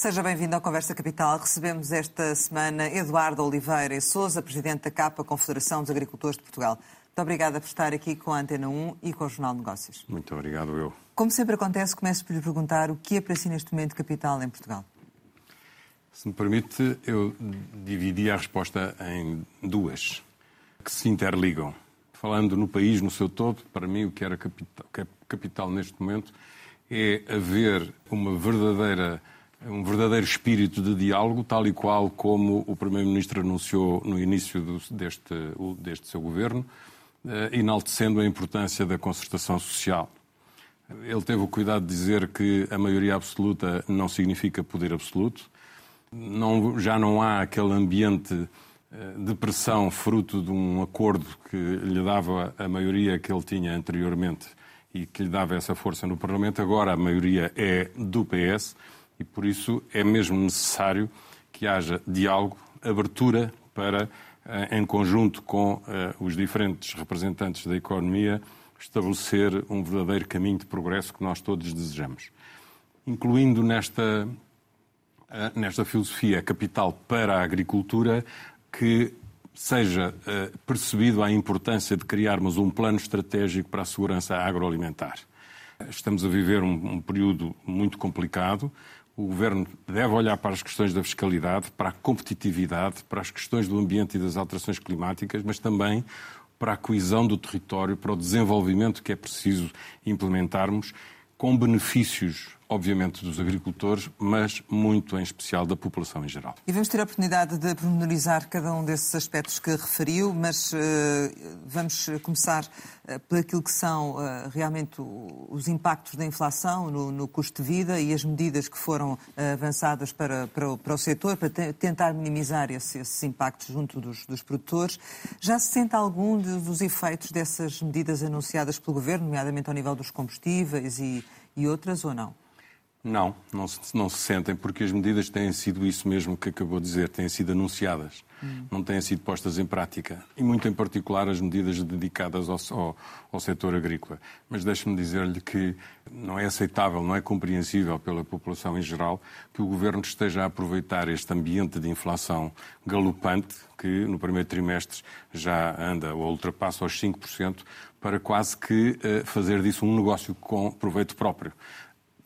Seja bem-vindo ao Conversa Capital. Recebemos esta semana Eduardo Oliveira e Souza, presidente da CAPA, Confederação dos Agricultores de Portugal. Muito obrigada por estar aqui com a Antena 1 e com o Jornal de Negócios. Muito obrigado, eu. Como sempre acontece, começo por lhe perguntar o que é para si neste momento capital em Portugal? Se me permite, eu dividi a resposta em duas, que se interligam. Falando no país no seu todo, para mim o que era capital, capital neste momento é haver uma verdadeira um verdadeiro espírito de diálogo, tal e qual como o Primeiro-Ministro anunciou no início do, deste, deste seu governo, eh, enaltecendo a importância da concertação social. Ele teve o cuidado de dizer que a maioria absoluta não significa poder absoluto. Não, já não há aquele ambiente eh, de pressão fruto de um acordo que lhe dava a maioria que ele tinha anteriormente e que lhe dava essa força no Parlamento. Agora a maioria é do PS e por isso é mesmo necessário que haja diálogo, abertura para, eh, em conjunto com eh, os diferentes representantes da economia, estabelecer um verdadeiro caminho de progresso que nós todos desejamos. Incluindo nesta, eh, nesta filosofia capital para a agricultura, que seja percebido a importância de criarmos um plano estratégico para a segurança agroalimentar. Estamos a viver um, um período muito complicado, o Governo deve olhar para as questões da fiscalidade, para a competitividade, para as questões do ambiente e das alterações climáticas, mas também para a coesão do território, para o desenvolvimento que é preciso implementarmos, com benefícios obviamente, dos agricultores, mas muito em especial da população em geral. E vamos ter a oportunidade de pormenorizar cada um desses aspectos que referiu, mas uh, vamos começar uh, por aquilo que são uh, realmente os impactos da inflação no, no, custo de vida e as medidas que foram avançadas para, para, o, para o setor, para tentar minimizar esse, esses impactos junto dos, dos, produtores. Já se sente algum de, dos efeitos dessas medidas anunciadas pelo Governo, nomeadamente ao nível dos combustíveis e, e outras, ou não? Não, não se, não se sentem, porque as medidas têm sido isso mesmo que acabou de dizer, têm sido anunciadas, hum. não têm sido postas em prática. E muito em particular as medidas dedicadas ao, ao, ao setor agrícola. Mas deixe-me dizer-lhe que não é aceitável, não é compreensível pela população em geral que o Governo esteja a aproveitar este ambiente de inflação galopante, que no primeiro trimestre já anda ou ultrapassa os 5%, para quase que uh, fazer disso um negócio com proveito próprio.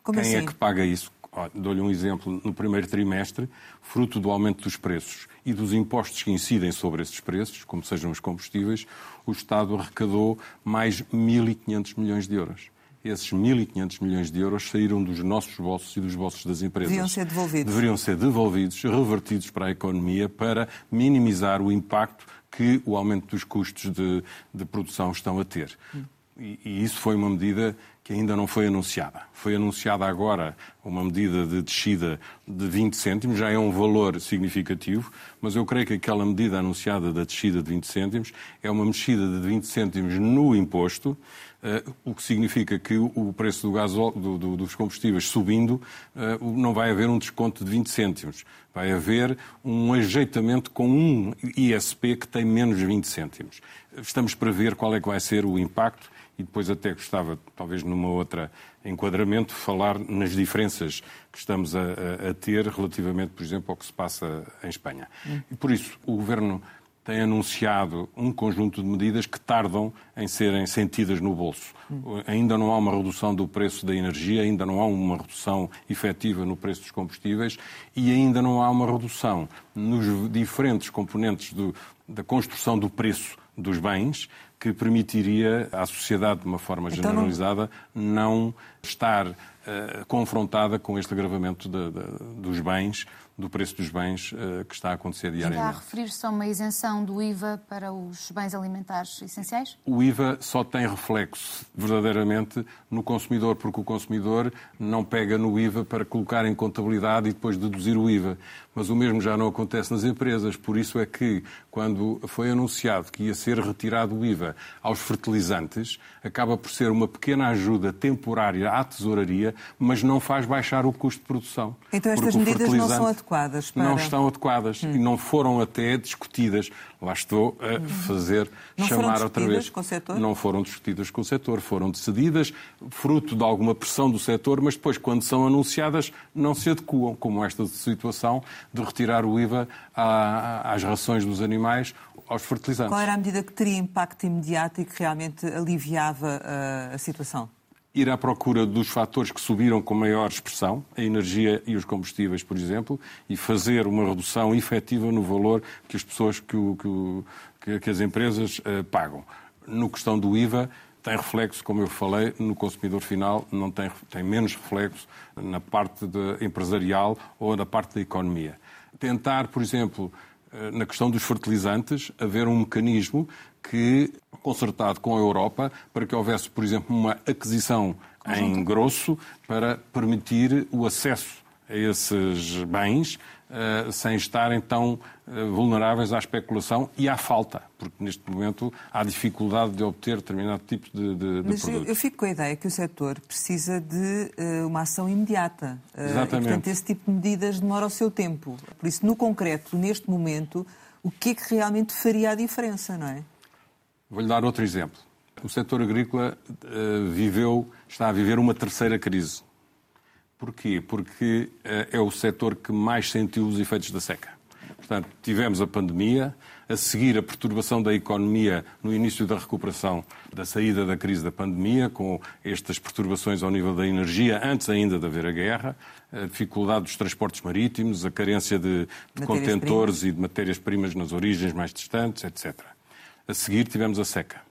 Como Quem é assim? é que paga isso? Dou-lhe um exemplo. No primeiro trimestre, fruto do aumento dos preços e dos impostos que incidem sobre esses preços, como sejam os combustíveis, o Estado arrecadou mais 1.500 milhões de euros. Esses 1.500 milhões de euros saíram dos nossos bolsos e dos bolsos das empresas. Deveriam ser devolvidos. Deveriam ser devolvidos, revertidos para a economia, para minimizar o impacto que o aumento dos custos de, de produção estão a ter. Hum. E, e isso foi uma medida que ainda não foi anunciada. Foi anunciada agora uma medida de descida de 20 cêntimos, já é um valor significativo, mas eu creio que aquela medida anunciada da descida de 20 cêntimos é uma mexida de 20 cêntimos no imposto, uh, o que significa que o preço do gás, do, do, dos combustíveis subindo, uh, não vai haver um desconto de 20 cêntimos. Vai haver um ajeitamento com um ISP que tem menos 20 cêntimos. Estamos para ver qual é que vai ser o impacto e depois até gostava, talvez numa outra enquadramento, falar nas diferenças que estamos a, a, a ter relativamente, por exemplo, ao que se passa em Espanha. Hum. E por isso o Governo tem anunciado um conjunto de medidas que tardam em serem sentidas no bolso. Hum. Ainda não há uma redução do preço da energia, ainda não há uma redução efetiva no preço dos combustíveis e ainda não há uma redução nos diferentes componentes do, da construção do preço dos bens que permitiria à sociedade, de uma forma então generalizada, não, não estar uh, confrontada com este agravamento de, de, dos bens do preço dos bens uh, que está a acontecer diariamente. Está a referir-se a uma isenção do IVA para os bens alimentares essenciais? O IVA só tem reflexo verdadeiramente no consumidor, porque o consumidor não pega no IVA para colocar em contabilidade e depois deduzir o IVA. Mas o mesmo já não acontece nas empresas. Por isso é que, quando foi anunciado que ia ser retirado o IVA aos fertilizantes, acaba por ser uma pequena ajuda temporária à tesouraria, mas não faz baixar o custo de produção. Então estas medidas não são adequadas para... Não estão adequadas hum. e não foram até discutidas. Lá estou a hum. fazer não chamar outra vez. Com o setor? Não foram discutidas com o setor, foram decididas fruto de alguma pressão do setor, mas depois, quando são anunciadas, não se adequam, como esta situação de retirar o IVA às rações dos animais aos fertilizantes. Qual era a medida que teria impacto imediato e que realmente aliviava uh, a situação? Ir à procura dos fatores que subiram com maior expressão, a energia e os combustíveis, por exemplo, e fazer uma redução efetiva no valor que as pessoas, que, o, que, que as empresas uh, pagam. No questão do IVA, tem reflexo, como eu falei, no consumidor final, não tem, tem menos reflexo na parte empresarial ou na parte da economia. Tentar, por exemplo, eh, na questão dos fertilizantes, haver um mecanismo que, concertado com a Europa, para que houvesse, por exemplo, uma aquisição em grosso para permitir o acesso a esses bens uh, sem estarem tão uh, vulneráveis à especulação e à falta, porque neste momento há dificuldade de obter determinado tipo de, de, Mas. Eu, eu fico com a ideia que o setor precisa de uh, uma ação imediata. Exatamente. E, portanto, esse tipo de medidas demora o seu tempo. Por isso, no concreto, neste momento, o que é que realmente faria a diferença, não é? Vou-lhe dar outro exemplo. O setor agrícola uh, viveu, está a viver uma terceira crise. Porquê? Porque uh, é o setor que mais sentiu os efeitos da seca. Portanto, tivemos a pandemia, a seguir a perturbação da economia no início da recuperação da saída da crise da pandemia, com estas perturbações ao nível da energia, antes ainda de haver a guerra, a dificuldade dos transportes marítimos, a carência de, de contentores e de matérias-primas nas origens mais distantes, etc. A seguir tivemos a seca.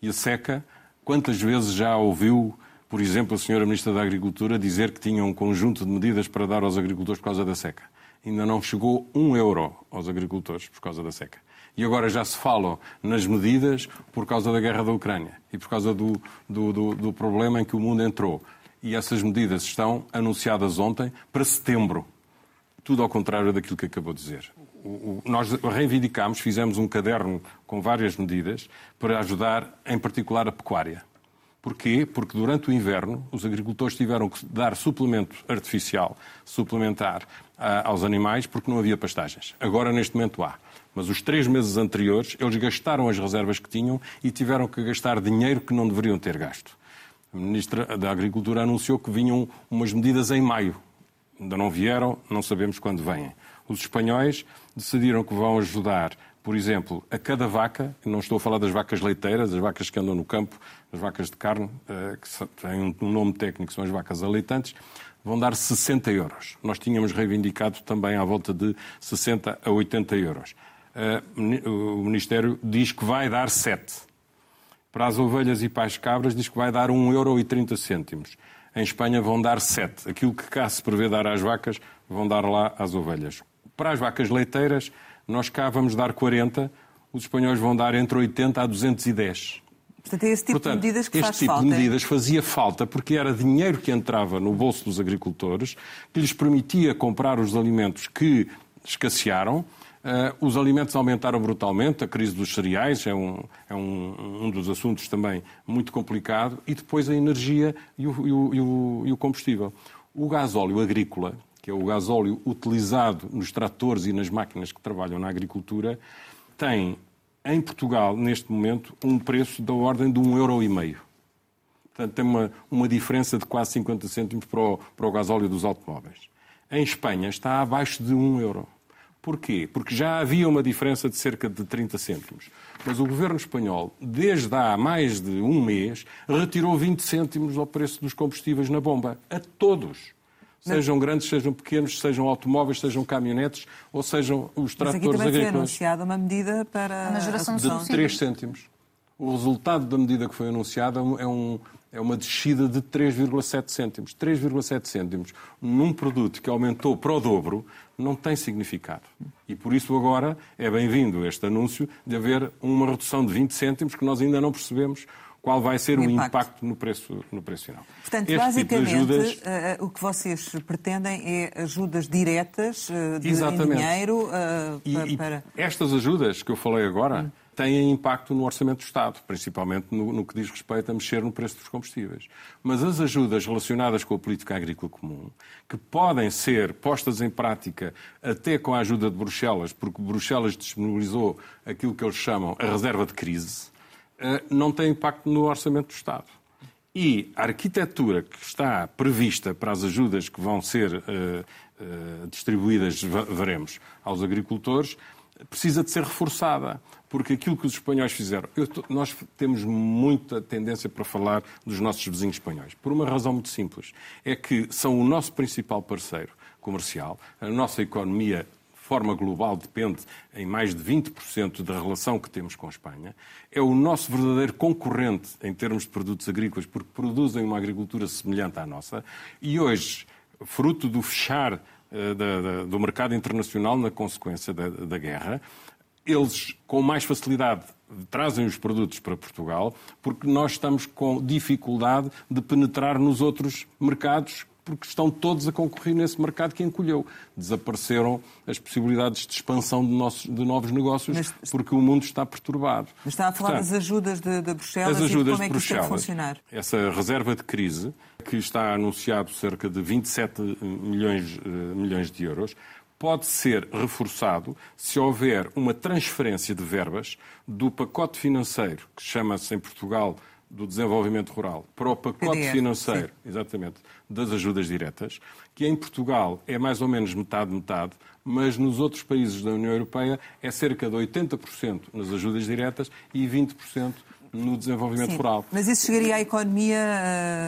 E a seca, quantas vezes já ouviu, por exemplo, a senhora Ministra da Agricultura dizer que tinha um conjunto de medidas para dar aos agricultores por causa da seca? Ainda não chegou um euro aos agricultores por causa da seca. E agora já se falam nas medidas por causa da guerra da Ucrânia e por causa do, do, do, do problema em que o mundo entrou. E essas medidas estão anunciadas ontem para setembro. Tudo ao contrário daquilo que acabou de dizer nós reivindicámos, fizemos um caderno com várias medidas para ajudar, em particular, a pecuária. Porquê? Porque durante o inverno os agricultores tiveram que dar suplemento artificial, suplementar aos animais, porque não havia pastagens. Agora, neste momento, há. Mas os três meses anteriores, eles gastaram as reservas que tinham e tiveram que gastar dinheiro que não deveriam ter gasto. A Ministra da Agricultura anunciou que vinham umas medidas em maio. Ainda não vieram, não sabemos quando vêm. Os espanhóis decidiram que vão ajudar, por exemplo, a cada vaca, não estou a falar das vacas leiteiras, as vacas que andam no campo, as vacas de carne, eh, que têm um nome técnico, são as vacas aleitantes, vão dar 60 euros. Nós tínhamos reivindicado também à volta de 60 a 80 euros. Eh, o Ministério diz que vai dar 7. Para as ovelhas e para as cabras diz que vai dar 1,30 euro. Em Espanha vão dar 7. Aquilo que cá se prevê dar às vacas, vão dar lá às ovelhas. Para as vacas leiteiras, nós cá vamos dar 40, os espanhóis vão dar entre 80 a 210. Portanto, é esse tipo Portanto, de medidas que este faz tipo falta. de medidas fazia falta porque era dinheiro que entrava no bolso dos agricultores, que lhes permitia comprar os alimentos que escassearam. Uh, os alimentos aumentaram brutalmente, a crise dos cereais é, um, é um, um dos assuntos também muito complicado, e depois a energia e o, e o, e o combustível. O gasóleo agrícola, que é o gasóleo utilizado nos tratores e nas máquinas que trabalham na agricultura, tem em Portugal, neste momento, um preço da ordem de um euro e meio. Portanto, tem uma, uma diferença de quase 50 cêntimos para o, para o gasóleo dos automóveis. Em Espanha está abaixo de um euro. Porquê? Porque já havia uma diferença de cerca de 30 cêntimos. Mas o governo espanhol, desde há mais de um mês, retirou 20 cêntimos ao preço dos combustíveis na bomba. A todos sejam grandes, sejam pequenos, sejam automóveis, sejam caminhonetes ou sejam os tratores agrícolas. Mas aqui também agrícolas. foi anunciada uma medida para a geração de 3 cêntimos. O resultado da medida que foi anunciada é, um, é uma descida de 3,7 cêntimos. 3,7 cêntimos num produto que aumentou para o dobro não tem significado. E por isso agora é bem-vindo este anúncio de haver uma redução de 20 cêntimos que nós ainda não percebemos qual vai ser o, o impacto. impacto, no, preço, no preço final. Portanto, este basicamente, tipo ajudas... uh, o que vocês pretendem é ajudas diretas uh, de, Exatamente. dinheiro uh, e, para... E estas ajudas que eu falei agora, hum. têm impacto no orçamento do Estado, principalmente no, no, que diz respeito a mexer no preço dos combustíveis. Mas as ajudas relacionadas com a política agrícola comum, que podem ser postas em prática até com a ajuda de Bruxelas, porque Bruxelas disponibilizou aquilo que eles chamam a reserva de crise, não têm impacto no orçamento do Estado. E a arquitetura que está prevista para as ajudas que vão ser uh, uh, distribuídas, veremos, aos agricultores, precisa de ser reforçada. Porque aquilo que os espanhóis fizeram. Nós temos muita tendência para falar dos nossos vizinhos espanhóis. Por uma razão muito simples. É que são o nosso principal parceiro comercial. A nossa economia forma global depende em mais de 20% da relação que temos com a Espanha. É o nosso verdadeiro concorrente em termos de produtos agrícolas, porque produzem uma agricultura semelhante à nossa. E hoje, fruto do fechar uh, do mercado internacional na consequência da guerra, eles, com mais facilidade, trazem os produtos para Portugal, porque nós estamos com dificuldade de penetrar nos outros mercados porque estão todos a concorrer nesse mercado que encolheu. Desapareceram as possibilidades de expansão de, nossos, de novos negócios Mas, porque o mundo está perturbado. Mas está a falar Portanto, das ajudas de, de Bruxelas as ajudas e como é que isso funcionar? Essa reserva de crise, que está anunciado cerca de 27 milhões, uh, milhões de euros, pode ser reforçado se houver uma transferência de verbas do pacote financeiro, que chama-se em Portugal do desenvolvimento rural para o pacote financeiro, sim. exatamente, das ajudas diretas, que em Portugal é mais ou menos metade-metade, mas nos outros países da União Europeia é cerca de 80% nas ajudas diretas e 20% no desenvolvimento Sim. rural. Mas isso chegaria à economia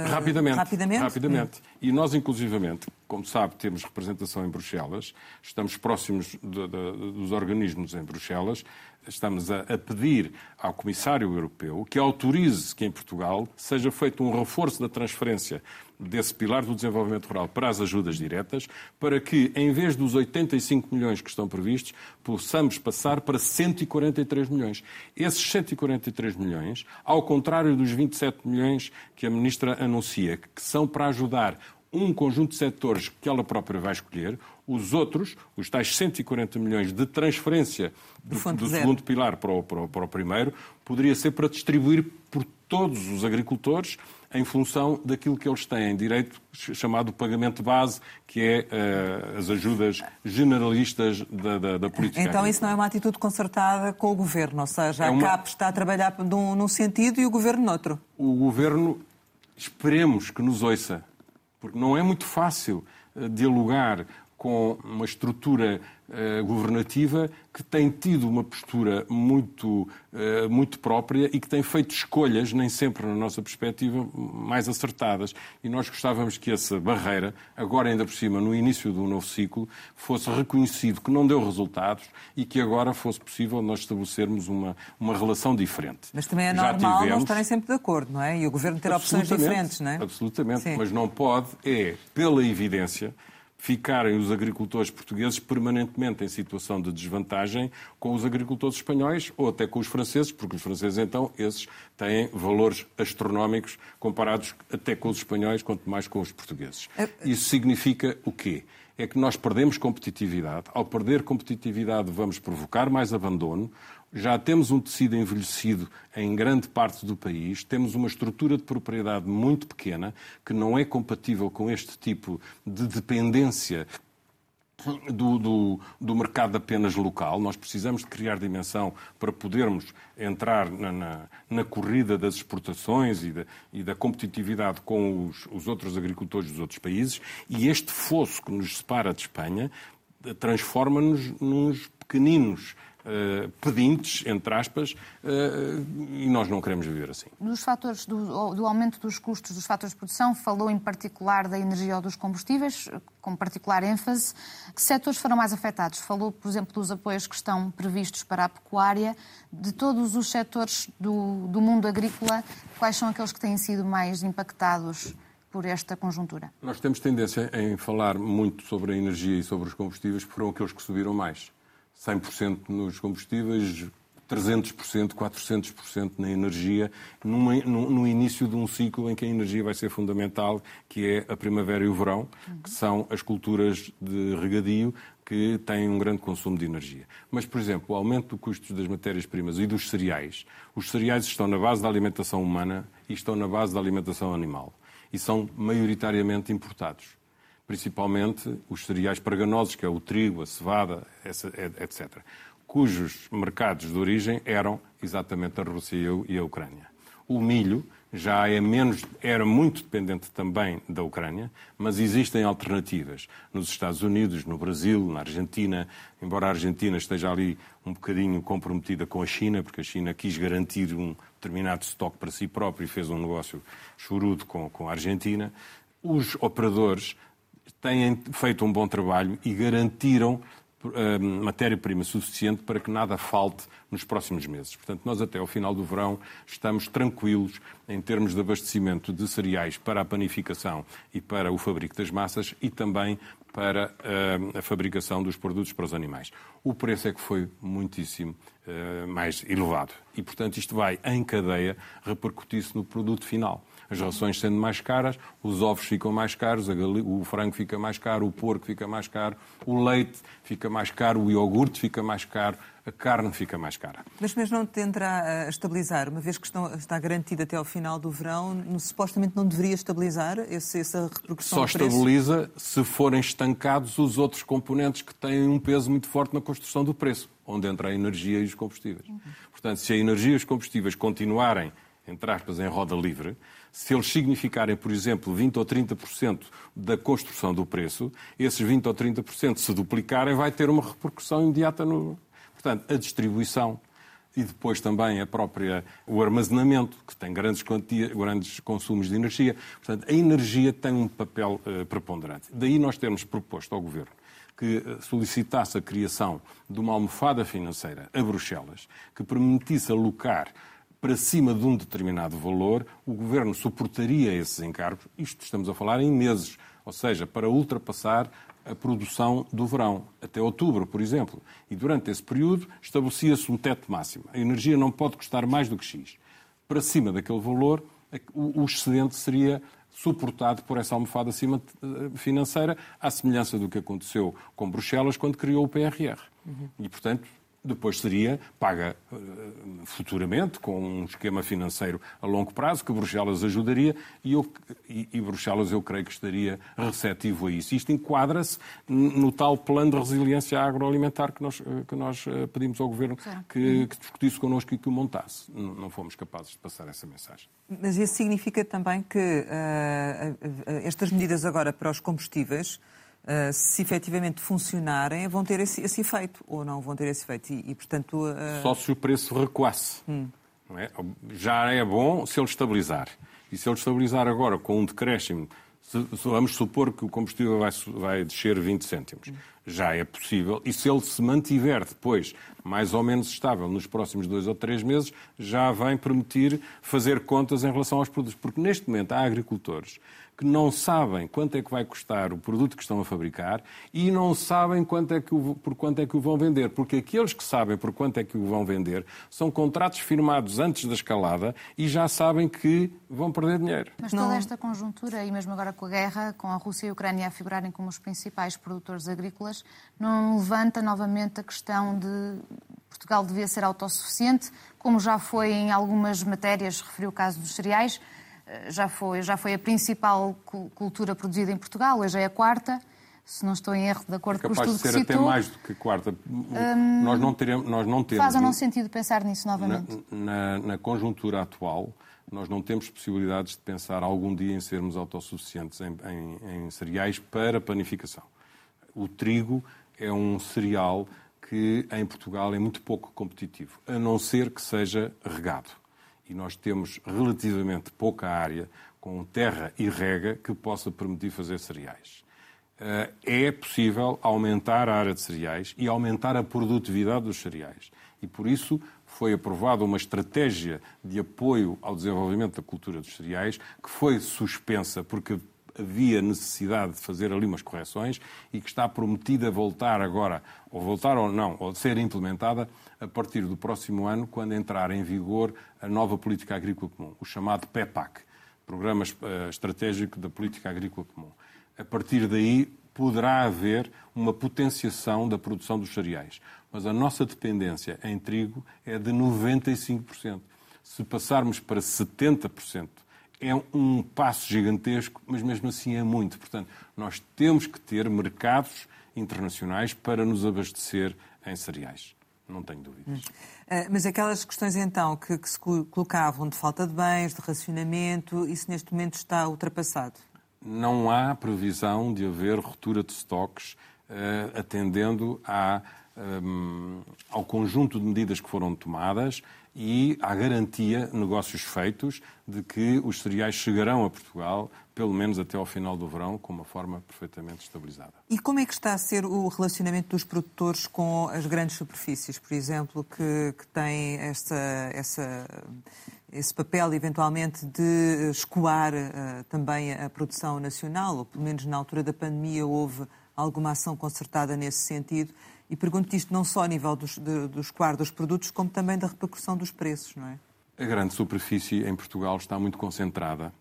uh, rapidamente? Rapidamente. rapidamente. E nós, inclusivamente, como sabe, temos representação em Bruxelas, estamos próximos de, de, dos organismos em Bruxelas, estamos a, a, pedir ao Comissário Europeu que autorize que em Portugal seja feito um reforço da transferência desse pilar do desenvolvimento rural para as ajudas diretas, para que, em vez dos 85 milhões que estão previstos, possamos passar para 143 milhões. Esses 143 milhões, ao contrário dos 27 milhões que a Ministra anuncia, que são para ajudar um conjunto de setores que ela própria vai escolher, os outros, os tais 140 milhões de transferência do, do, do segundo pilar para o, para, o, para o primeiro, poderia ser para distribuir por todos os agricultores em função daquilo que eles têm direito, chamado pagamento base, que é uh, as ajudas generalistas da, da, da política. Então agrícola. isso não é uma atitude concertada com o Governo, ou seja, é a uma... CAP está a trabalhar num, num sentido e o Governo noutro. O Governo, esperemos que nos ouça, porque não é muito fácil uh, dialogar com uma estrutura uh, governativa que tem tido uma postura muito, uh, muito própria e que tem feito escolhas, nem sempre na nossa perspectiva, mais acertadas. E nós gostávamos que essa barreira, agora ainda por cima, no início do novo ciclo, fosse reconhecido que não deu resultados e que agora fosse possível nós estabelecermos uma, uma relação diferente. Mas também é normal tivemos... não estarem sempre de acordo, não é? E o Governo ter opções diferentes, não é? Absolutamente, Sim. mas não pode, é, pela evidência, ficarem os agricultores portugueses permanentemente em situação de desvantagem com os agricultores espanhóis ou até com os franceses, porque os franceses, então, esses têm valores astronómicos comparados até com os espanhóis, quanto mais com os portugueses. É, Isso significa o quê? É que nós perdemos competitividade. Ao perder competitividade, vamos provocar mais abandono, já temos um tecido envelhecido em grande parte do país, temos uma estrutura de propriedade muito pequena que não é compatível com este tipo de dependência do, do, do, mercado apenas local. Nós precisamos de criar dimensão para podermos entrar na, na, na corrida das exportações e da, e da competitividade com os, os, outros agricultores dos outros países. E este fosso que nos separa de Espanha transforma-nos nos pequeninos uh, pedintes, entre aspas, uh, e nós não queremos viver assim. Dos fatores do, do, aumento dos custos dos fatores de produção, falou em particular da energia ou dos combustíveis, com particular ênfase. Que setores foram mais afetados? Falou, por exemplo, dos apoios que estão previstos para a pecuária. De todos os setores do, do mundo agrícola, quais são aqueles que têm sido mais impactados? por esta conjuntura? Nós temos tendência em falar muito sobre a energia e sobre os combustíveis, porque foram aqueles que subiram mais. 100% nos combustíveis, 300%, 400% na energia, numa, no, no, início de um ciclo em que a energia vai ser fundamental, que é a primavera e o verão, que são as culturas de regadio que têm um grande consumo de energia. Mas, por exemplo, o aumento do custo das matérias-primas e dos cereais. Os cereais estão na base da alimentação humana e estão na base da alimentação animal. E são maioritariamente importados. Principalmente os cereais preganosos, que é o trigo, a cevada, etc cujos mercados de origem eram exatamente a Rússia e a Ucrânia. O milho já é menos, era muito dependente também da Ucrânia, mas existem alternativas nos Estados Unidos, no Brasil, na Argentina, embora a Argentina esteja ali um bocadinho comprometida com a China, porque a China quis garantir um determinado estoque para si próprio e fez um negócio chorudo com, com a Argentina. Os operadores têm feito um bom trabalho e garantiram eh, matéria-prima suficiente para que nada falte nos próximos meses. Portanto, nós até ao final do verão estamos tranquilos em termos de abastecimento de cereais para a panificação e para o fabrico das massas e também para uh, a fabricação dos produtos para os animais. O preço é que foi muitíssimo uh, mais elevado e, portanto, isto vai em cadeia repercutir-se no produto final as rações sendo mais caras, os ovos ficam mais caros, o frango fica mais caro, o porco fica mais caro, o leite fica mais caro, o iogurte fica mais caro, a carne fica mais cara. Mas, mas não tenderá a estabilizar, uma vez que estão, está garantida até ao final do verão, supostamente não deveria estabilizar esse, essa repercussão Só estabiliza se forem estancados os outros componentes que têm um peso muito forte na construção do preço, onde entra a energia e os combustíveis. Uhum. Portanto, se a energia e os combustíveis continuarem, entre aspas, em roda livre, se eles significarem, por exemplo, 20 ou 30% da construção do preço, esses 20 ou 30% se duplicarem, vai ter uma repercussão imediata no. Portanto, a distribuição e depois também a própria, o armazenamento, que tem grandes, quantia, grandes consumos de energia. Portanto, a energia tem um papel uh, preponderante. Daí nós termos proposto ao Governo que eh, solicitasse a criação de uma almofada financeira a Bruxelas, que permitisse alocar para cima de um determinado valor, o governo suportaria esses encargos. Isto estamos a falar em meses, ou seja, para ultrapassar a produção do verão, até outubro, por exemplo. E durante esse período estabelecia-se um teto máximo. A energia não pode custar mais do que X. Para cima daquele valor, o excedente seria suportado por essa almofada eh, financeira, à semelhança do que aconteceu com Bruxelas quando criou o PRR. Uhum. E, portanto, depois seria paga uh, futuramente, com um esquema financeiro a longo prazo, que Bruxelas ajudaria, e, eu, e, e Bruxelas eu creio que estaria receptivo a isso. Isto enquadra-se no tal plano de resiliência agroalimentar que nós, eh, que nós eh, pedimos ao Governo que, que, discutisse connosco e que o montasse. Não, não fomos capazes de passar essa mensagem. Mas isso significa também que uh, estas medidas agora para os combustíveis Uh, se efetivamente funcionarem, vão ter esse, esse, efeito ou não vão ter esse efeito. E, e portanto, uh... Só se o preço recuasse. Hum. É? Já é bom se ele estabilizar. E se ele estabilizar agora com um decréscimo, se, vamos supor que o combustível vai, vai descer 20 cêntimos. Hum. Já é possível. E se ele se mantiver depois mais ou menos estável nos próximos dois ou três meses, já vem permitir fazer contas em relação aos produtos. Porque neste momento há agricultores que não sabem quanto é que vai custar o produto que estão a fabricar e não sabem quanto é que o, por quanto é que o vão vender. Porque aqueles que sabem por quanto é que o vão vender são contratos firmados antes da escalada e já sabem que vão perder dinheiro. Mas toda esta conjuntura, e mesmo agora com a guerra, com a Rússia e a Ucrânia a figurarem como os principais produtores agrícolas, não levanta novamente a questão de Portugal devia ser autossuficiente, como já foi em algumas matérias, referiu o caso dos cereais, eh, já foi, já foi a principal cultura produzida em Portugal, hoje é a quarta, se não estou em erro, de acordo é com o estudo que citou. até mais do que a quarta. Hum, nós, não teremos, nós não temos... Faz ou não sentido pensar nisso novamente? Na, na, na, conjuntura atual, nós não temos possibilidades de pensar algum dia em sermos autossuficientes em, em, em cereais para panificação. O trigo é um cereal que em Portugal é muito pouco competitivo, a não ser que seja regado e nós temos relativamente pouca área com terra e rega que possa permitir fazer cereais. Eh, é possível aumentar a área de cereais e aumentar a produtividade dos cereais. E por isso foi aprovada uma estratégia de apoio ao desenvolvimento da cultura dos cereais que foi suspensa porque havia necessidade de fazer ali umas correções e que está prometida voltar agora, ou voltar ou não, ou ser implementada a partir do próximo ano, quando entrar em vigor a nova política agrícola comum, o chamado PEPAC, Programa eh, Estratégico da Política Agrícola Comum. A partir daí poderá haver uma potenciação da produção dos cereais. Mas a nossa dependência em trigo é de 95%. Se passarmos para 70%, é um passo gigantesco, mas mesmo assim é muito. Portanto, nós temos que ter mercados internacionais para nos abastecer em cereais. Não tenho dúvidas. Uh, mas aquelas questões então que, que, se colocavam de falta de bens, de racionamento, isso neste momento está ultrapassado? Não há previsão de haver ruptura de estoques uh, atendendo à, um, ao conjunto de medidas que foram tomadas e à garantia, negócios feitos, de que os cereais chegarão a Portugal, pelo menos até ao final do verão, com uma forma perfeitamente estabilizada. E como é que está a ser o relacionamento dos produtores com as grandes superfícies, por exemplo, que, que têm essa, esse papel, eventualmente, de escoar uh, também a produção nacional, ou pelo menos na altura da pandemia houve alguma ação concertada nesse sentido? E pergunto isto não só a nível dos, de, dos dos produtos, como também da repercussão dos preços, não é? A grande superfície em Portugal está muito concentrada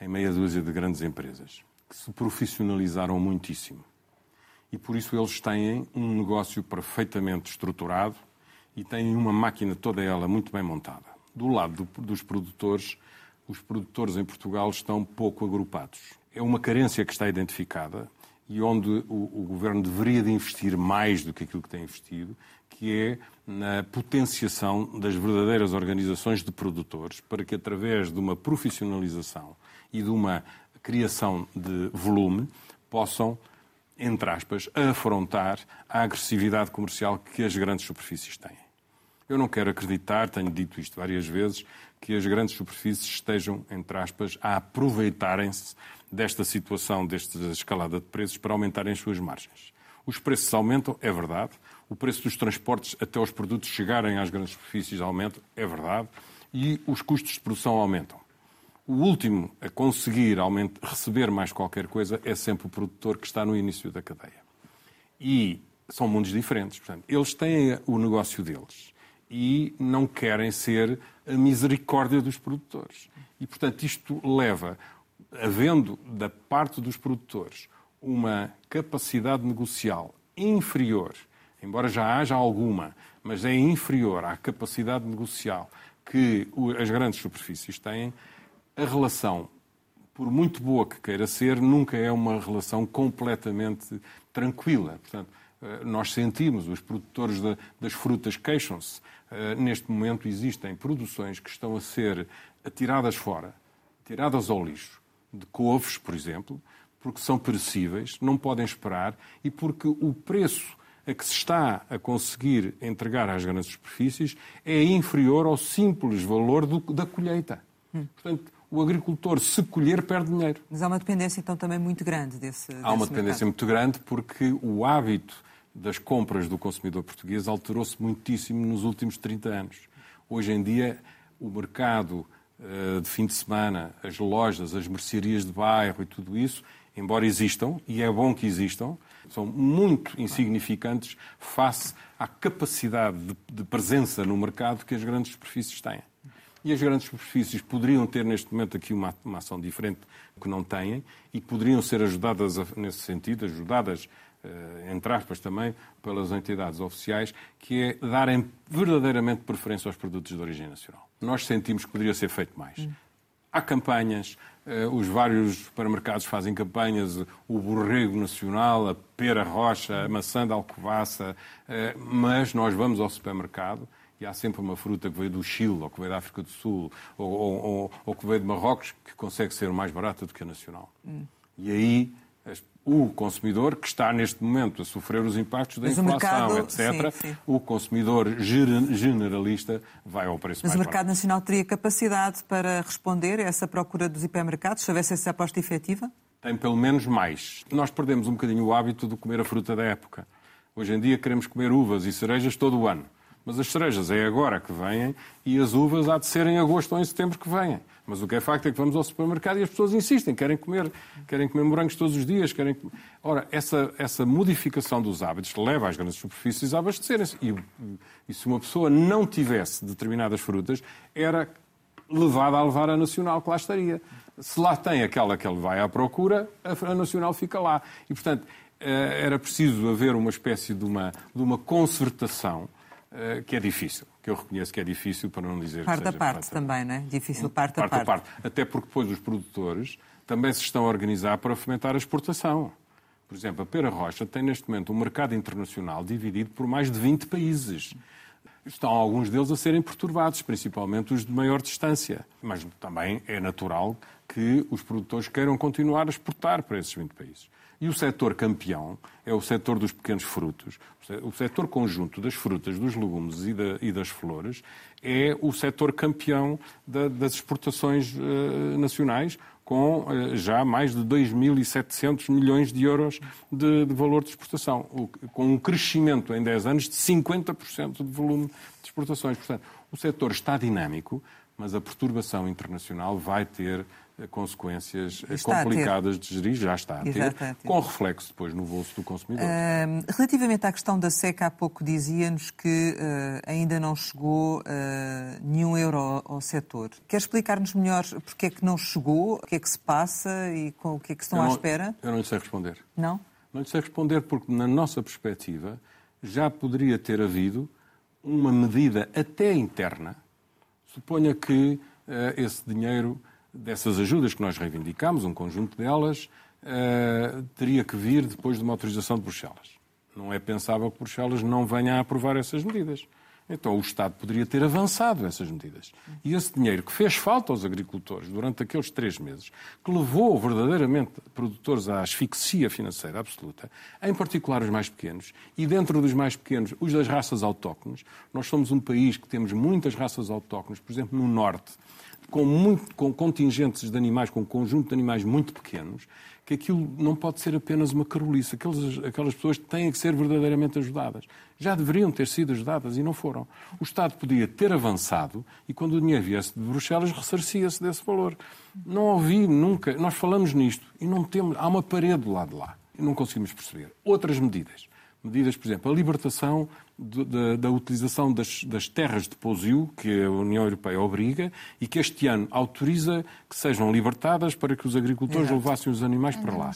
em meia dúzia de grandes empresas que se profissionalizaram muitíssimo. E por isso eles têm um negócio perfeitamente estruturado e têm uma máquina toda ela muito bem montada. Do lado do, dos produtores, os produtores em Portugal estão pouco agrupados. É uma carência que está identificada e onde o, o, governo deveria de investir mais do que aquilo que tem investido, que é na potenciação das verdadeiras organizações de produtores, para que através de uma profissionalização e de uma criação de volume possam, entre aspas, afrontar a agressividade comercial que as grandes superfícies têm. Eu não quero acreditar, tenho dito isto várias vezes, que as grandes superfícies estejam, entre aspas, a aproveitarem-se desta situação, desta escalada de preços, para aumentarem as suas margens. Os preços aumentam, é verdade. O preço dos transportes até os produtos chegarem às grandes superfícies aumenta, é verdade. E os custos de produção aumentam. O último a conseguir receber mais qualquer coisa é sempre o produtor que está no início da cadeia. E são mundos diferentes. Portanto, eles têm o negócio deles e não querem ser a misericórdia dos produtores. E, portanto, isto leva havendo da parte dos produtores uma capacidade negocial inferior, embora já haja alguma, mas é inferior à capacidade negocial que as grandes superfícies têm, a relação, por muito boa que queira ser, nunca é uma relação completamente tranquila. Portanto, eh, nós sentimos, os produtores das frutas queixam-se. Eh, neste momento existem produções que estão a ser atiradas fora, tiradas ao lixo, de couves, por exemplo, porque são perecíveis, não podem esperar e porque o preço a que se está a conseguir entregar às grandes superfícies é inferior ao simples valor do, da colheita. Hum. Portanto, o agricultor, se colher, perde dinheiro. Mas há uma dependência, então, também muito grande desse. Há uma dependência mercado. muito grande porque o hábito das compras do consumidor português alterou-se muitíssimo nos últimos 30 anos. Hoje em dia, o mercado de fim de semana, as lojas, as mercearias de bairro e tudo isso, embora existam, e é bom que existam, são muito insignificantes face à capacidade de, de presença no mercado que as grandes superfícies têm. E as grandes superfícies poderiam ter neste momento aqui uma, uma ação diferente que não têm e poderiam ser ajudadas a, nesse sentido, ajudadas eh, entre aspas também, pelas entidades oficiais, que é darem verdadeiramente preferência aos produtos de origem nacional. Nós sentimos que poderia ser feito mais. Há campanhas, eh, os vários supermercados fazem campanhas, o borrego nacional, a pera rocha, a maçã da alcovaça, eh, mas nós vamos ao supermercado e há sempre uma fruta que veio do Chile, ou que veio da África do Sul, ou, ou, ou, ou que veio de Marrocos, que consegue ser mais barata do que a nacional. Hum. E aí o consumidor, que está neste momento a sofrer os impactos da Mas inflação, mercado, etc., sim, sim. o consumidor generalista vai ao preço Mas mais o mercado barato. nacional teria capacidade para responder a essa procura dos hipermercados, se houvesse essa aposta efetiva? Tem pelo menos mais. Nós perdemos um bocadinho o hábito de comer a fruta da época. Hoje em dia queremos comer uvas e cerejas todo o ano. Mas as cerejas é agora que vêm e as uvas há de ser em agosto ou em setembro que vêm. Mas o que é facto é que vamos ao supermercado e as pessoas insistem, querem comer, querem comer morangos todos os dias. Querem... Ora, essa, essa modificação dos hábitos leva as grandes superfícies a abastecerem-se. E, e se uma pessoa não tivesse determinadas frutas, era levada a levar a nacional que lá estaria. Se lá tem aquela que ele vai à procura, a nacional fica lá. E, portanto, eh, era preciso haver uma espécie de uma, de uma concertação que é difícil, que eu reconheço que é difícil, para não dizer parte que seja... Parte a parte também, não é? Difícil parte, parte a parte. parte. Até porque depois os produtores também se estão a organizar para fomentar a exportação. Por exemplo, a Pera Rocha tem neste momento um mercado internacional dividido por mais de 20 países. Estão alguns deles a serem perturbados, principalmente os de maior distância. Mas também é natural que os produtores queiram continuar a exportar para esses 20 países. E o setor campeão é o setor dos pequenos frutos. O setor conjunto das frutas, dos legumes e, da, e das flores é o setor campeão da, das exportações uh, nacionais, com uh, já mais de 2.700 milhões de euros de, de valor de exportação, com um crescimento em 10 anos de 50% de volume de exportações. Portanto, o setor está dinâmico, mas a perturbação internacional vai ter consequências está complicadas de gerir, já está a ter, com reflexo depois no bolso do consumidor. Uh, relativamente à questão da seca, há pouco dizia-nos que uh, ainda não chegou uh, nenhum euro ao, setor. Quer explicar-nos melhor porque é que não chegou, o que é que se passa e com o que é que estão eu à não, espera? Eu não lhe sei responder. Não? Não lhe sei responder porque, na nossa perspectiva, já poderia ter havido uma medida até interna. Suponha que esse dinheiro dessas ajudas que nós reivindicamos, um conjunto delas, uh, teria que vir depois de uma autorização de Bruxelas. Não é pensável que Bruxelas não venha a aprovar essas medidas. Então o Estado poderia ter avançado essas medidas. E esse dinheiro que fez falta aos agricultores durante aqueles três meses, que levou verdadeiramente produtores à asfixia financeira absoluta, em particular os mais pequenos, e dentro dos mais pequenos, os das raças autóctones. Nós somos um país que temos muitas raças autóctones, por exemplo, no Norte, com, muito, com contingentes de animais, com um conjunto de animais muito pequenos, que aquilo não pode ser apenas uma carolice. Aqueles, aquelas pessoas têm que ser verdadeiramente ajudadas. Já deveriam ter sido ajudadas e não foram. O Estado podia ter avançado e, quando o dinheiro viesse de Bruxelas, ressarcia-se desse valor. Não ouvi nunca. Nós falamos nisto e não temos. Há uma parede do lado de lá e não conseguimos perceber. Outras medidas. Medidas, por exemplo, a libertação da, da, utilização das, das, terras de pousio, que a União Europeia obriga, e que este ano autoriza que sejam libertadas para que os agricultores Exato. levassem os animais ainda para lá.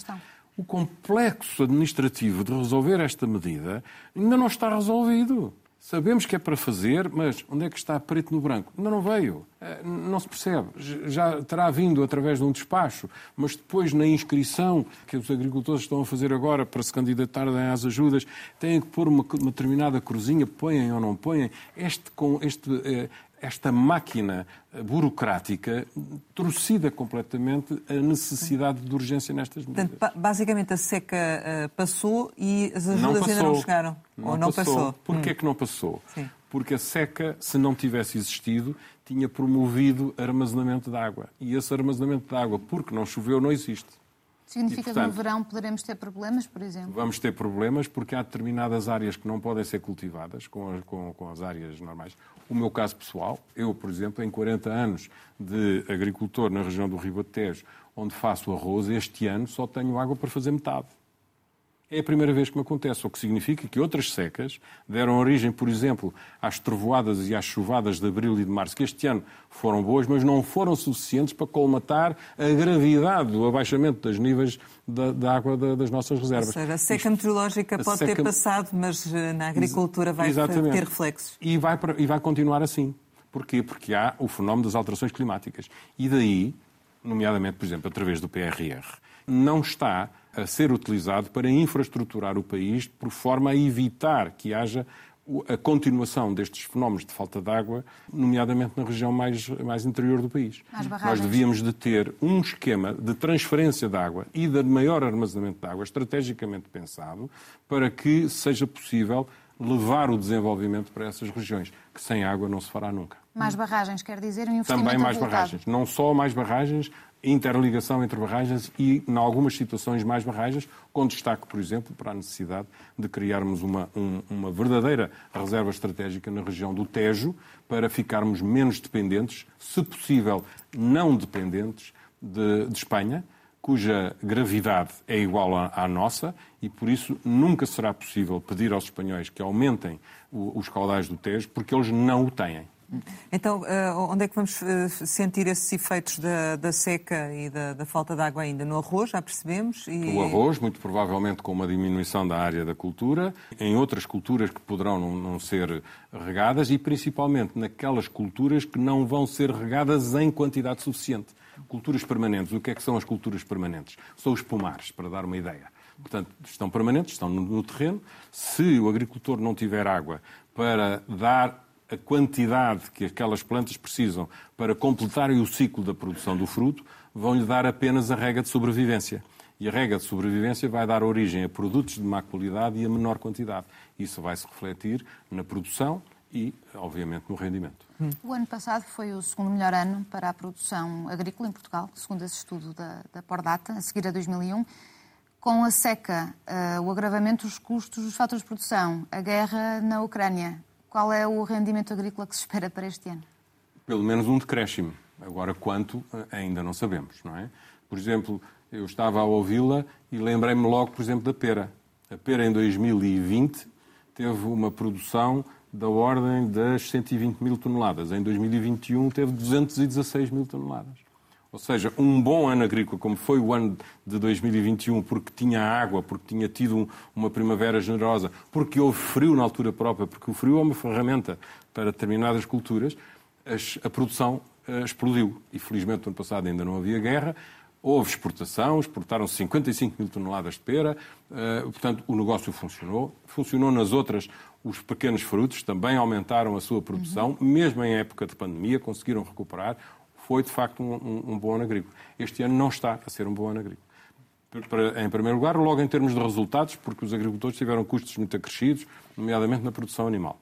O complexo administrativo de resolver esta medida ainda não está resolvido. Sabemos que é para fazer, mas onde é que está preto no branco? Ainda não veio. Eh, não se percebe. Já terá vindo através de um despacho, mas depois na inscrição que os agricultores estão a fazer agora para se candidatarem às ajudas, têm que pôr uma, determinada cruzinha, põem ou não põem. Este, este, eh, esta máquina burocrática torcida completamente a necessidade de urgência nestas medidas. Portanto, basicamente a seca uh, passou e as ajudas não ainda não chegaram? Não ou não passou? passou? Porquê hum. que não passou? Sim. Porque a seca, se não tivesse existido, tinha promovido armazenamento de água. E esse armazenamento de água, porque não choveu, não existe. Significa e, portanto, que no verão poderemos ter problemas, por exemplo? Vamos ter problemas porque há determinadas áreas que não podem ser cultivadas com as, com, com as áreas normais. O meu caso pessoal, eu, por exemplo, em 40 anos de agricultor na região do Ribatejo, onde faço arroz, este ano só tenho água para fazer metade. É a primeira vez que me acontece, o que significa que outras secas deram origem, por exemplo, às trovoadas e às chuvadas de abril e de março, que este ano foram boas, mas não foram suficientes para colmatar a gravidade do abaixamento dos níveis da, da água da, das nossas reservas. Ou seja, a seca meteorológica pode seca... ter passado, mas eh, na agricultura vai Exatamente. ter reflexos. E vai, e vai continuar assim. Porquê? Porque há o fenómeno das alterações climáticas. E daí, nomeadamente, por exemplo, através do PRR, não está a ser utilizado para infraestruturar o país por forma a evitar que haja a continuação destes fenómenos de falta de água, nomeadamente na região mais, mais interior do país. Nós devíamos de ter um esquema de transferência de água e de maior armazenamento de água estrategicamente pensado para que seja possível levar o desenvolvimento para essas regiões, que sem água não se fará nunca. Mais barragens, quer dizer, um investimento Também mais barragens. Não só mais barragens, interligação entre barragens e, em algumas situações, mais barragens, com destaque, por exemplo, para a necessidade de criarmos uma, um, uma verdadeira reserva estratégica na região do Tejo para ficarmos menos dependentes, se possível, não dependentes de, de Espanha, cuja gravidade é igual à, à, nossa e, por isso, nunca será possível pedir aos espanhóis que aumentem o, os caudais do Tejo, porque eles não o têm. Então, eh, onde é que vamos eh, sentir esses efeitos da, da seca e da, da, falta de água ainda? No arroz, já percebemos? E... O arroz, muito provavelmente com uma diminuição da área da cultura, em outras culturas que poderão não, não ser regadas e principalmente naquelas culturas que não vão ser regadas em quantidade suficiente. Culturas permanentes. O que é que são as culturas permanentes? São os pomares, para dar uma ideia. Portanto, estão permanentes, estão no, no terreno. Se o agricultor não tiver água para dar a quantidade que aquelas plantas precisam para completarem o ciclo da produção do fruto, vão-lhe dar apenas a rega de sobrevivência. E a rega de sobrevivência vai dar origem a produtos de má qualidade e a menor quantidade. Isso vai se refletir na produção e, obviamente, no rendimento. O ano passado foi o segundo melhor ano para a produção agrícola em Portugal, segundo esse estudo da, da Pordata, a seguir a 2001. Com a seca, uh, o agravamento dos custos dos fatores de produção, a guerra na Ucrânia, qual é o rendimento agrícola que se espera para este ano? Pelo menos um decréscimo. Agora, quanto, ainda não sabemos, não é? Por exemplo, eu estava a ouvi-la e lembrei-me logo, por exemplo, da pera. A pera em 2020 teve uma produção da ordem das 120 mil toneladas. Em 2021 teve 216 mil toneladas. Ou seja, um bom ano agrícola, como foi o ano de 2021, porque tinha água, porque tinha tido uma primavera generosa, porque houve frio na altura própria, porque o frio é uma ferramenta para determinadas culturas, a produção eh, explodiu. E felizmente no ano passado ainda não havia guerra, houve exportação, exportaram 55 mil toneladas de pera, eh, portanto o negócio funcionou. Funcionou nas outras, os pequenos frutos também aumentaram a sua produção, uhum. mesmo em época de pandemia, conseguiram recuperar foi de facto um, um, um bom ano agrícola. Este ano não está a ser um bom ano agrícola. Em primeiro lugar, logo em termos de resultados, porque os agricultores tiveram custos muito acrescidos, nomeadamente na produção animal.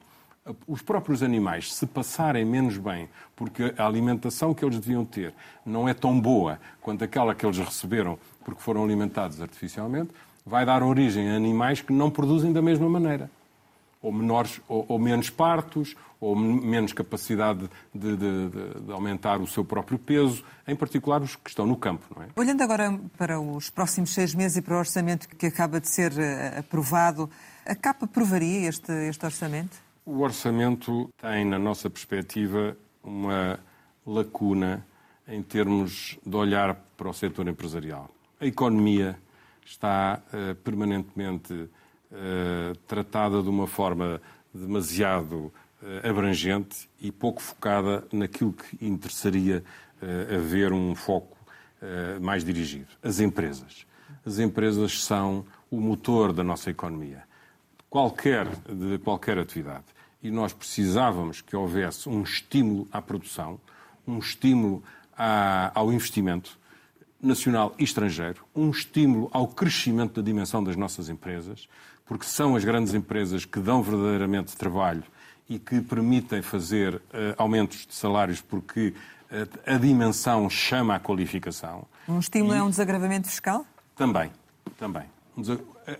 Os próprios animais, se passarem menos bem, porque a alimentação que eles deviam ter não é tão boa quanto aquela que eles receberam porque foram alimentados artificialmente, vai dar origem a animais que não produzem da mesma maneira ou, menores, ou, ou, menos partos, ou menos capacidade de, de, de, aumentar o seu próprio peso, em particular os que estão no campo. Não é? Olhando agora para os próximos seis meses e para o orçamento que acaba de ser eh, aprovado, a CAP aprovaria este, este orçamento? O orçamento tem, na nossa perspectiva, uma lacuna em termos de olhar para o setor empresarial. A economia está uh, permanentemente eh, tratada de uma forma demasiado uh, abrangente e pouco focada naquilo que interessaria uh, haver um foco mais dirigido. As empresas. As empresas são o motor da nossa economia, qualquer, de qualquer atividade. E nós precisávamos que houvesse um estímulo à produção, um estímulo à, ao investimento, nacional e estrangeiro, um estímulo ao crescimento da dimensão das nossas empresas, porque são as grandes empresas que dão verdadeiramente trabalho e que permitem fazer uh, aumentos de salários porque uh, a dimensão chama a qualificação. Um estímulo e... é um desagravamento fiscal? Também, também.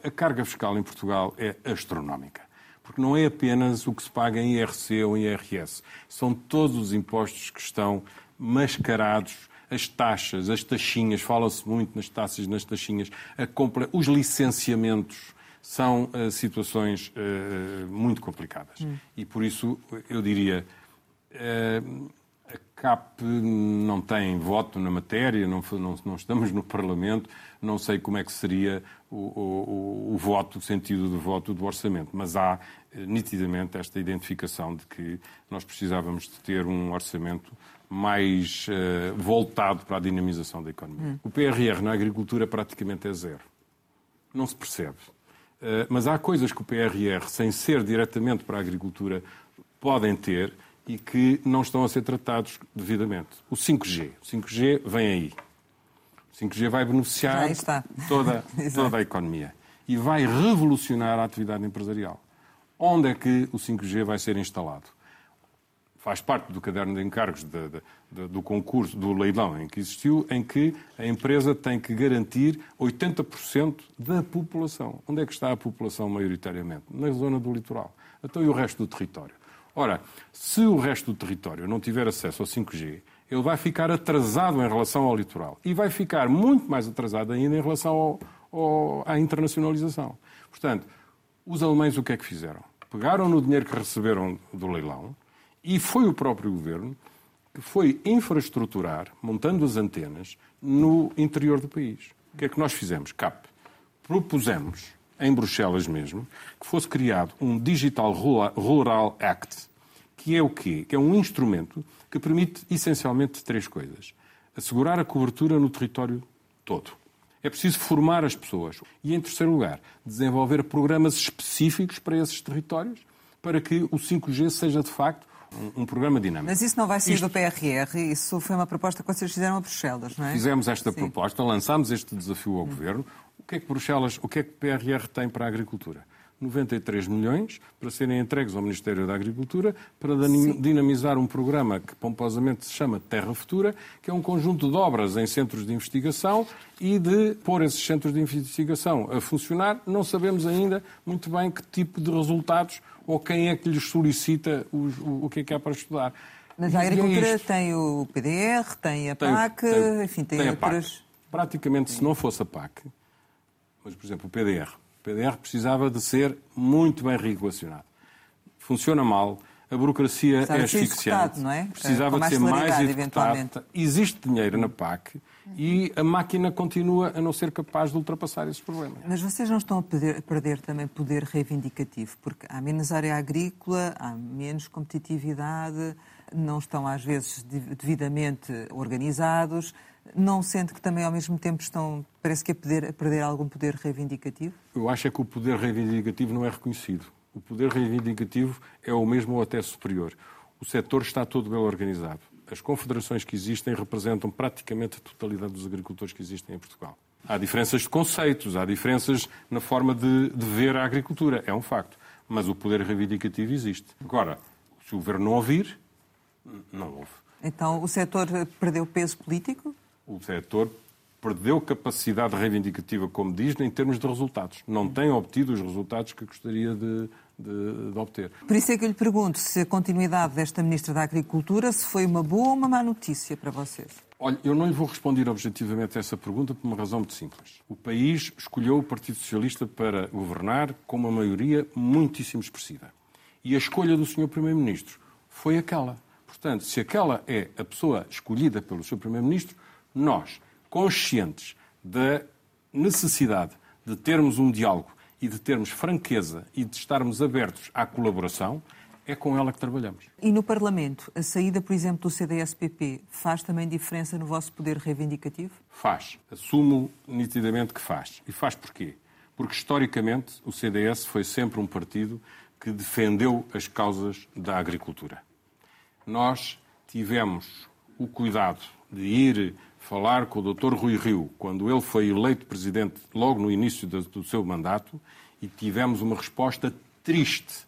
A carga fiscal em Portugal é astronómica. Porque não é apenas o que se paga em IRC ou em IRS. São todos os impostos que estão mascarados as taxas, as taxinhas, fala-se muito nas taxas, nas taxinhas, os licenciamentos, são uh, situações uh, muito complicadas. Hum. E por isso eu diria. Uh, a CAP não tem voto na matéria, não, não, não, estamos no Parlamento, não sei como é que seria o, o, o, voto, o sentido do voto do orçamento, mas há nitidamente esta identificação de que nós precisávamos de ter um orçamento mais uh, voltado para a dinamização da economia. Hum. O PRR na agricultura praticamente é zero. Não se percebe. Eh, mas há coisas que o PRR, sem ser diretamente para a agricultura, podem ter e que não estão a ser tratados devidamente. O 5G. O 5G vem aí. O 5G vai beneficiar toda, toda a economia e vai revolucionar a atividade empresarial. Onde é que o 5G vai ser instalado? Faz parte do caderno de encargos de, de, de, do concurso, do leilão em que existiu, em que a empresa tem que garantir 80% da população. Onde é que está a população maioritariamente? Na zona do litoral. Então e o resto do território? Ora, se o resto do território não tiver acesso ao 5G, ele vai ficar atrasado em relação ao litoral e vai ficar muito mais atrasado ainda em relação ao, ao, à internacionalização. Portanto, os alemães o que é que fizeram? Pegaram no dinheiro que receberam do leilão e foi o próprio governo que foi infraestruturar, montando as antenas, no interior do país. O que é que nós fizemos? CAP. Propusemos, em Bruxelas mesmo, que fosse criado um Digital Rural Act, que é o quê? Que é um instrumento que permite essencialmente três coisas. Assegurar a cobertura no território todo. É preciso formar as pessoas. E, em terceiro lugar, desenvolver programas específicos para esses territórios, para que o 5G seja, de facto, um, um, programa dinâmico. Mas isso não vai sair Isto... do PRR, isso foi uma proposta que vocês fizeram a Bruxelas, não é? Fizemos esta Sim. proposta, lançámos este desafio ao hum. Governo. O que é que Bruxelas, o que é que o PRR tem para a agricultura? 93 milhões para serem entregues ao Ministério da Agricultura para dinamizar um programa que pomposamente se chama Terra Futura, que é um conjunto de obras em centros de investigação e de pôr esses centros de investigação a funcionar. Não sabemos ainda muito bem que tipo de resultados ou quem é que lhes solicita o, o que é que há para estudar. Mas a agricultura é tem o PDR, tem a PAC, tem, tem, enfim, tem, tem outras... Praticamente, se não fosse a PAC, mas, por exemplo, o PDR, o PDR precisava de ser muito bem regulacionado. Funciona mal, a burocracia precisava é asfixiante. Não é? Precisava de ser mais executado. Existe dinheiro na PAC e a máquina continua a não ser capaz de ultrapassar esses problemas. Mas vocês não estão a perder, a perder também poder reivindicativo, porque há menos área agrícola, há menos competitividade, não estão às vezes devidamente organizados não sente que também ao mesmo tempo estão, parece que a perder, a perder algum poder reivindicativo? Eu acho é que o poder reivindicativo não é reconhecido. O poder reivindicativo é o mesmo ou até superior. O setor está todo bem organizado. As confederações que existem representam praticamente a totalidade dos agricultores que existem em Portugal. Há diferenças de conceitos, há diferenças na forma de, de ver a agricultura, é um facto. Mas o poder reivindicativo existe. Agora, se o governo não ouvir, não houve. Então o setor perdeu peso político? o setor perdeu capacidade reivindicativa, como diz, em termos de resultados. Não tem obtido os resultados que gostaria de, de, de, obter. Por isso é que eu lhe pergunto se a continuidade desta Ministra da Agricultura se foi uma boa ou uma má notícia para vocês. Olha, eu não lhe vou responder objetivamente a essa pergunta por uma razão muito simples. O país escolheu o Partido Socialista para governar com uma maioria muitíssimo expressiva. E a escolha do Sr. Primeiro-Ministro foi aquela. Portanto, se aquela é a pessoa escolhida pelo Sr. Primeiro-Ministro, nós, conscientes da necessidade de termos um diálogo e de termos franqueza e de estarmos abertos à colaboração, é com ela que trabalhamos. E no Parlamento, a saída, por exemplo, do CDS-PP faz também diferença no vosso poder reivindicativo? Faz. Assumo nitidamente que faz. E faz porquê? Porque, historicamente, o CDS foi sempre um partido que defendeu as causas da agricultura. Nós tivemos o cuidado de ir falar com o Dr. Rui Rio, quando ele foi eleito presidente logo no início do seu mandato, e tivemos uma resposta triste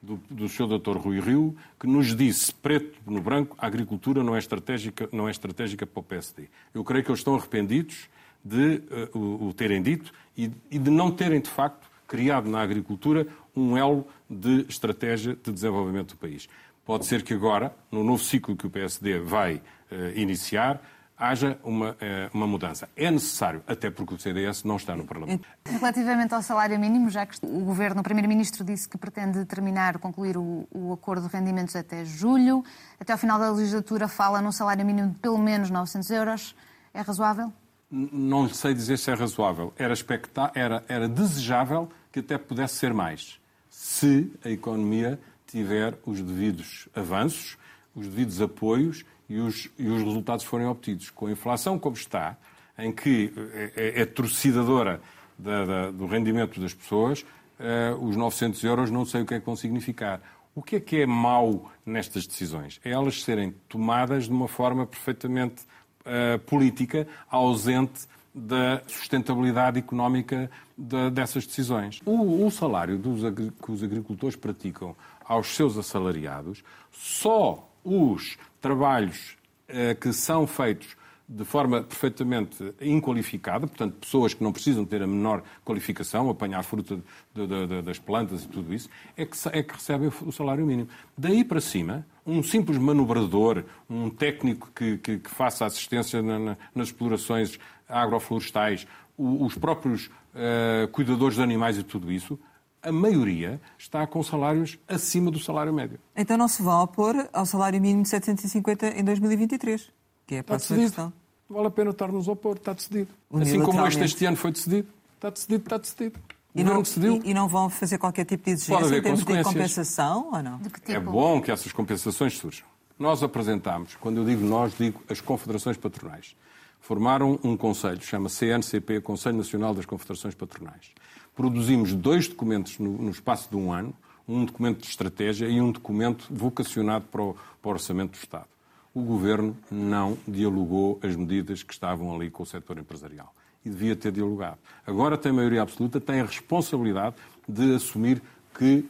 do, do Sr. Dr. Rui Rio, que nos disse, preto no branco, a agricultura não é estratégica, não é estratégica para o PSD. Eu creio que eles estão arrependidos de uh, o, o, terem dito e, e de não terem, de facto, criado na agricultura um elo de estratégia de desenvolvimento do país. Pode ser que agora, no novo ciclo que o PSD vai uh, iniciar, haja uma, eh, uma mudança. É necessário, até porque o CDS não está no Parlamento. Relativamente ao salário mínimo, já que o Governo, o Primeiro-Ministro disse que pretende terminar, concluir o, o acordo de rendimentos até julho, até ao final da legislatura fala num salário mínimo de pelo menos 900 euros. É razoável? Não sei dizer se é razoável. Era, expecta... era, era desejável que até pudesse ser mais, se a economia tiver os devidos avanços, os devidos apoios e os, e os resultados forem obtidos. Com a inflação como está, em que é, é, é torcidadora da, da, do rendimento das pessoas, uh, os 900 euros não sei o que é que vão significar. O que é que é mau nestas decisões? É elas serem tomadas de uma forma perfeitamente uh, política, ausente da sustentabilidade económica de, dessas decisões. O, o salário dos, que os agricultores praticam aos seus assalariados, só os trabalhos eh, que são feitos de forma perfeitamente inqualificada, portanto, pessoas que não precisam ter a menor qualificação, apanhar fruta de, de, de, das plantas e tudo isso, é que, é que recebem o salário mínimo. Daí para cima, um simples manobrador, um técnico que, que, que faça assistência na, na, nas explorações agroflorestais, os próprios uh, cuidadores de animais e tudo isso, a maioria está com salários acima do salário médio. Então não se vão opor ao salário mínimo de 750 em 2023? Que é a está decidido. questão. Vale a pena estar-nos a opor, está decidido. Assim como este, este ano foi decidido, está decidido, está decidido. E não, decidiu. E, e, não vão fazer qualquer tipo de exigência em termos de compensação ou não? Tipo? É bom que essas compensações surjam. Nós apresentámos, quando eu digo nós, digo as confederações patronais. Formaram um conselho, chama CNCP, Conselho Nacional das Confederações Patronais. Produzimos dois documentos no, no espaço de um ano, um documento de estratégia e um documento vocacionado para o, para o Orçamento do Estado o governo não dialogou as medidas que estavam ali com o setor empresarial. E devia ter dialogado. Agora tem maioria absoluta, tem a responsabilidade de assumir que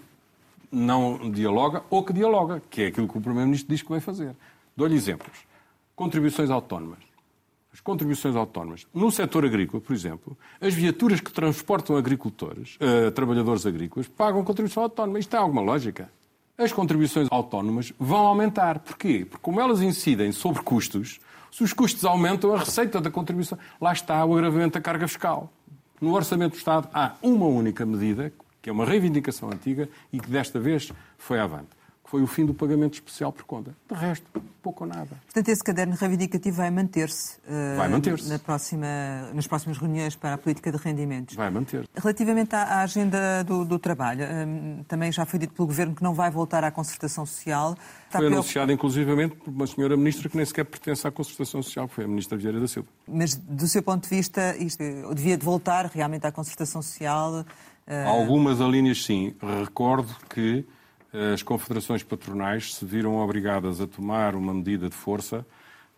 não dialoga ou que dialoga, que é aquilo que o Primeiro-Ministro diz que vai fazer. Dou-lhe exemplos. Contribuições autónomas. As contribuições autónomas. No setor agrícola, por exemplo, as viaturas que transportam agricultores, uh, trabalhadores agrícolas, pagam contribuição autónoma. Isto tem alguma lógica? As contribuições autónomas vão aumentar. Porquê? Porque como elas incidem sobre custos, se os custos aumentam, a receita da contribuição... Lá está o agravamento da carga fiscal. No Orçamento do Estado há uma única medida, que é uma reivindicação antiga e que desta vez foi avante que foi o fim do pagamento especial por conta. De resto, pouco ou nada. Portanto, esse caderno reivindicativo vai manter-se uh, vai manter-se. Na próxima, nas próximas reuniões para a política de rendimentos. Vai manter. Relativamente à, à agenda do, do trabalho, um, eh, também já foi dito pelo Governo que não vai voltar à concertação social. Está foi anunciado, inclusivamente, por uma senhora Ministra que nem sequer pertence à concertação social, que foi a Ministra Vieira da Silva. Mas, do seu ponto de vista, isto devia de voltar realmente à concertação social? Uh... Algumas alíneas, sim. Recordo que as confederações patronais se viram obrigadas a tomar uma medida de força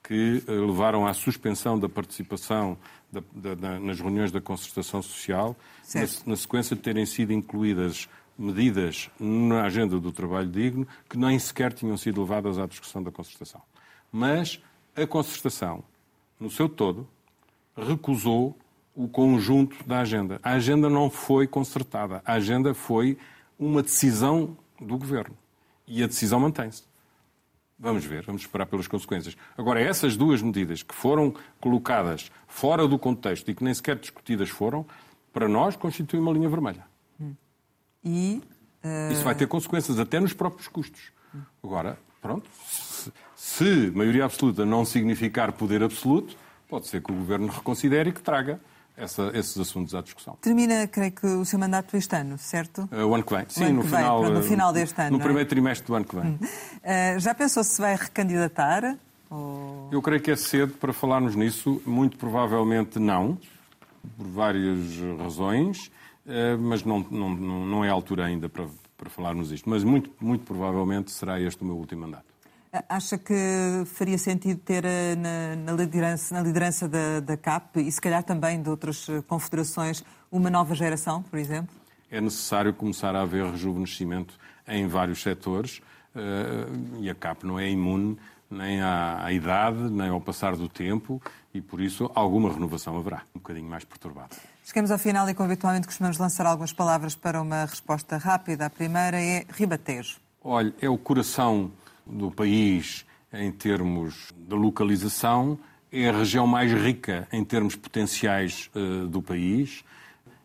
que eh, levaram à suspensão da participação da, da, nas reuniões da concertação social, na, na, sequência de terem sido incluídas medidas na agenda do trabalho digno que nem sequer tinham sido levadas à discussão da concertação. Mas a concertação, no seu todo, recusou o conjunto da agenda. A agenda não foi concertada. A agenda foi uma decisão do governo. E a decisão mantém-se. Vamos ver, vamos esperar pelas consequências. Agora, essas duas medidas que foram colocadas fora do contexto e que nem sequer discutidas foram, para nós constituem uma linha vermelha. E uh... isso vai ter consequências até nos próprios custos. Agora, pronto, se, se maioria absoluta não significar poder absoluto, pode ser que o governo reconsidere e que traga essa, esses assuntos à discussão. Termina, creio que, o seu mandato este ano, certo? Uh, o ano que vem, sim, no, final, vem, no final deste ano. No é? primeiro trimestre do ano que vem. Uh, já pensou se vai recandidatar? Ou... Eu creio que é cedo para falarmos nisso. Muito provavelmente não, por várias razões, uh, mas não, não, não é a altura ainda para, para falarmos isto. Mas muito, muito provavelmente será este o meu último mandato. Acha que faria sentido ter eh, na, na liderança, na liderança da, da, CAP e se calhar também de outras eh, confederações uma nova geração, por exemplo? É necessário começar a haver rejuvenescimento em vários setores eh, e a CAP não é imune nem à, à, idade, nem ao passar do tempo, e por isso alguma renovação haverá, um bocadinho mais perturbada. Chegamos ao final e, como habitualmente, costumamos lançar algumas palavras para uma resposta rápida. A primeira é ribatejo. Olha, é o coração do país em termos de localização, é a região mais rica em termos potenciais uh, do país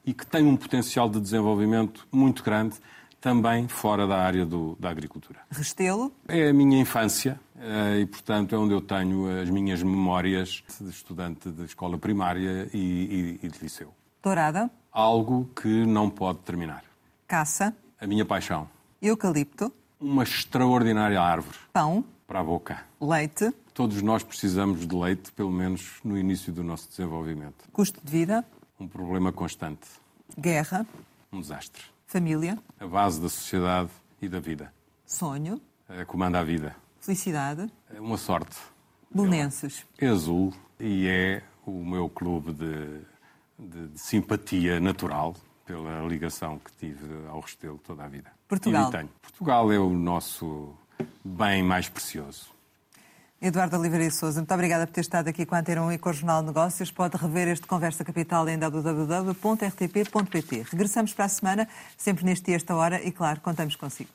e que tem um potencial de desenvolvimento muito grande também fora da área do, da agricultura. Restelo? É a minha infância uh, e, portanto, é onde eu tenho as minhas memórias de estudante de escola primária e, e, e de liceu. Dourada? Algo que não pode terminar. Caça? A minha paixão. Eucalipto? Uma extraordinária árvore. Pão. Para a boca. Leite. Todos nós precisamos de leite, pelo menos no início do nosso desenvolvimento. Custo de vida. Um problema constante. Guerra. Um desastre. Família. A base da sociedade e da vida. Sonho. Comanda a vida. Felicidade. Uma sorte. Belenenses. É azul e é o meu clube de, de, de simpatia natural pela ligação que tive ao Restelo toda a vida. Portugal. Portugal é o nosso bem mais precioso. Eduardo Oliveira e Souza, muito obrigada por ter estado aqui com a Antena 1 e com o Jornal de Negócios. Pode rever este Conversa Capital em www.rtp.pt. Regressamos para a semana, sempre neste dia, esta hora, e claro, contamos consigo.